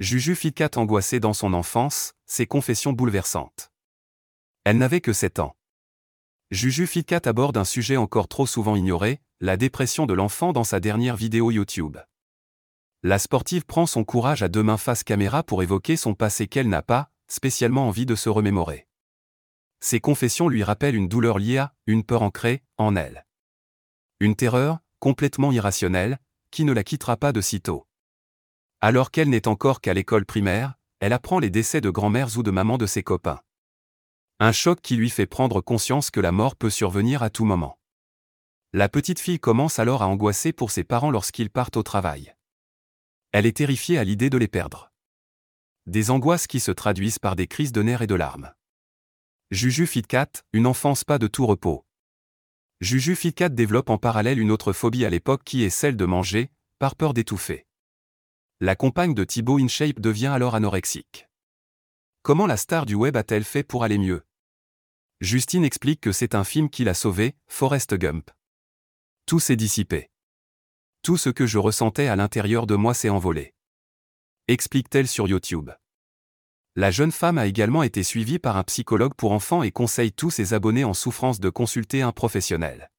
Juju Fitcat angoissée dans son enfance, ses confessions bouleversantes. Elle n'avait que 7 ans. Juju Fitcat aborde un sujet encore trop souvent ignoré, la dépression de l'enfant dans sa dernière vidéo YouTube. La sportive prend son courage à deux mains face caméra pour évoquer son passé qu'elle n'a pas, spécialement envie de se remémorer. Ses confessions lui rappellent une douleur liée à, une peur ancrée, en elle. Une terreur, complètement irrationnelle, qui ne la quittera pas de sitôt. Alors qu'elle n'est encore qu'à l'école primaire, elle apprend les décès de grand-mères ou de mamans de ses copains. Un choc qui lui fait prendre conscience que la mort peut survenir à tout moment. La petite fille commence alors à angoisser pour ses parents lorsqu'ils partent au travail. Elle est terrifiée à l'idée de les perdre. Des angoisses qui se traduisent par des crises de nerfs et de larmes. Juju Fitcat, une enfance pas de tout repos. Juju Fitcat développe en parallèle une autre phobie à l'époque qui est celle de manger, par peur d'étouffer. La compagne de Thibaut InShape devient alors anorexique. Comment la star du web a-t-elle fait pour aller mieux? Justine explique que c'est un film qui l'a sauvée, Forrest Gump. Tout s'est dissipé. Tout ce que je ressentais à l'intérieur de moi s'est envolé. Explique-t-elle sur YouTube. La jeune femme a également été suivie par un psychologue pour enfants et conseille tous ses abonnés en souffrance de consulter un professionnel.